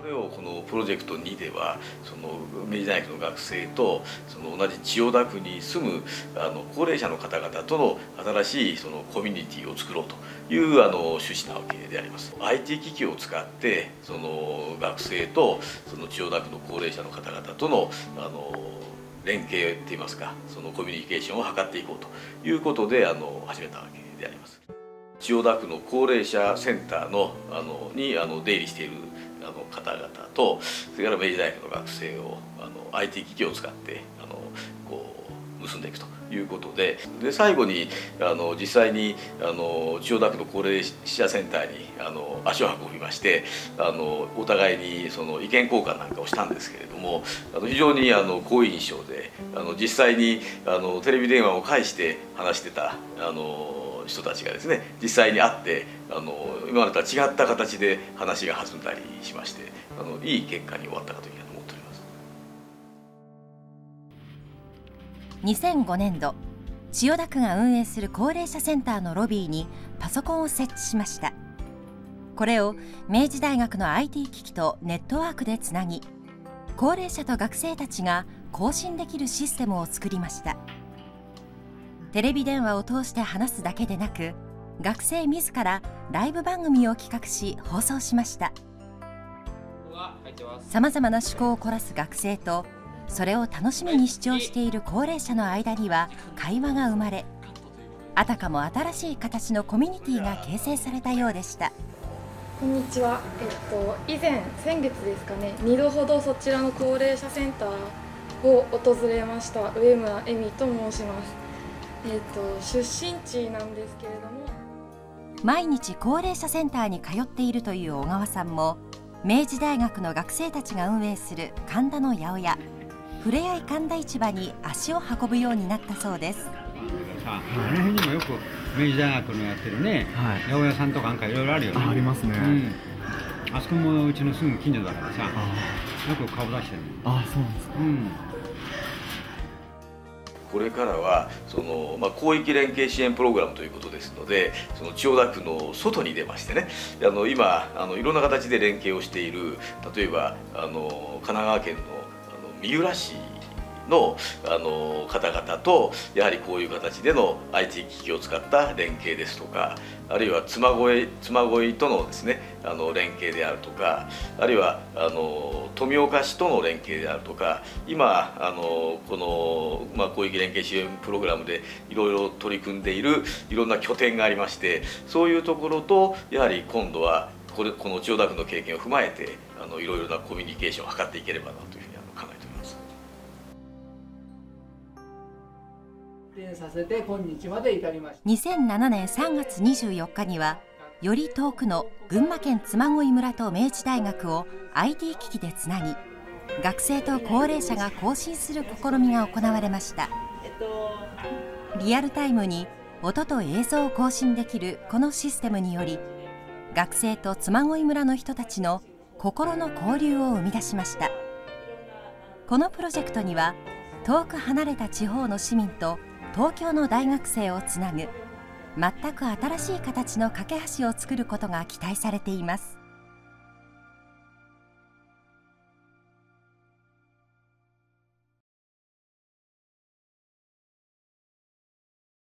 このプロジェクト2ではその明治大学の学生とその同じ千代田区に住むあの高齢者の方々との新しいそのコミュニティを作ろうというあの趣旨なわけであります。IT 機器を使ってその学生とその千代田区の高齢者の方々とのあの連携っていいますかそのコミュニケーションを図っていこうということであの始めたわけであります。千代田区の高齢者センターのあのにあの出入りしているの方々とそれから明治大学の学生をあの IT 機器を使ってあのこう結んでいくということでで最後にあの実際にあの千代田区の高齢者センターにあの足を運びましてあのお互いにその意見交換なんかをしたんですけれどもあの非常にあの好印象であの実際にあのテレビ電話を介して話してたあの人たちがですね実際に会ってあの今までとは違った形で話が弾んだりしましてあのいい結果に終わったかというふうに思っております。2005年度千代田区が運営する高齢者センターのロビーにパソコンを設置しましたこれを明治大学の IT 機器とネットワークでつなぎ高齢者と学生たちが更新できるシステムを作りましたテレビ電話を通して話すだけでなく学生自らライブ番組を企画し放送しました。さまざまな趣向を凝らす学生とそれを楽しみに視聴している高齢者の間には会話が生まれあたかも新しい形のコミュニティが形成されたようでした。こんにちは、えっと、以前、先月ですかね、2度ほどそちらの高齢者センターを訪れました上村恵美と申します。えっと、出身地なんですけれども、毎日高齢者センターに通っているという小川さんも明治大学の学生たちが運営する神田の八百屋。ふれあい神田市場に足を運ぶようになったそうです。さああの辺にもよく明治大学のやってるね、はい。八百屋さんとかなんかいろいろあるよね。あありますね。うん、あそこもうちのすぐ近所だからさあよく顔出してるあそうなんですか。うんこれからはその、まあ、広域連携支援プログラムということですのでその千代田区の外に出ましてね。あの今あのいろんな形で連携をしている例えばあの神奈川県のあの三浦市のあの方々とやはりこういう形での IT 機器を使った連携ですとかあるいは妻恋妻恋とのですねあの連携であるとかあるいはあの富岡市との連携であるとか今あのこの、まあ、広域連携支援プログラムでいろいろ取り組んでいるいろんな拠点がありましてそういうところとやはり今度はこれこの千代田区の経験を踏まえてあのいろいろなコミュニケーションを図っていければなという展させて今日まで至りました。2007年3月24日にはより遠くの群馬県嬬恋村と明治大学を IT 機器でつなぎ学生と高齢者が更新する試みが行われました。リアルタイムに音と映像を更新できるこのシステムにより学生と嬬恋村の人たちの心の交流を生み出しました。このプロジェクトには遠く離れた地方の市民と東京の大学生をつなぐ全く新しい形の架け橋を作ることが期待されています。